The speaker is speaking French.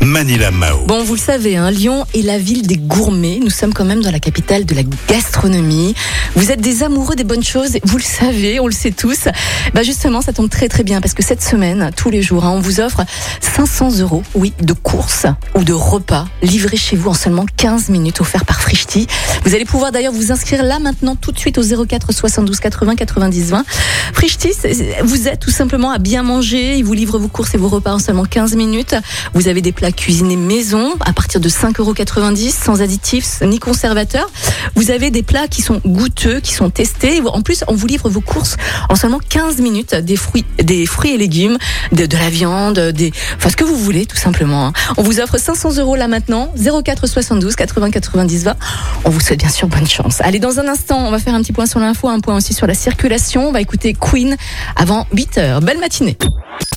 Manila Mao. Bon, vous le savez, hein, Lyon est la ville des gourmets. Nous sommes quand même dans la capitale de la gastronomie. Vous êtes des amoureux des bonnes choses, vous le savez, on le sait tous. Bah justement, ça tombe très très bien parce que cette semaine, tous les jours, hein, on vous offre 500 euros, oui, de courses ou de repas livrés chez vous en seulement 15 minutes, offerts par Frichti. Vous allez pouvoir d'ailleurs vous inscrire là maintenant tout de suite au 04 72 80 90 20. Frichti, vous êtes tout simplement à bien manger. Ils vous livrent vos courses et vos repas en seulement 15 minutes. Vous avez des plats cuisinés maison à partir de 5,90 euros sans additifs ni conservateurs. Vous avez des plats qui sont goûteux, qui sont testés. En plus, on vous livre vos courses en seulement 15 minutes. Des fruits, des fruits et légumes, de, la viande, des, enfin ce que vous voulez tout simplement. hein. On vous offre 500 euros là maintenant. 04 72 80 90 20. On vous souhaite bien sûr bonne chance. Allez, dans un instant, on va faire un petit point sur l'info, un point aussi sur la circulation. On va écouter Queen avant 8 heures. Belle matinée.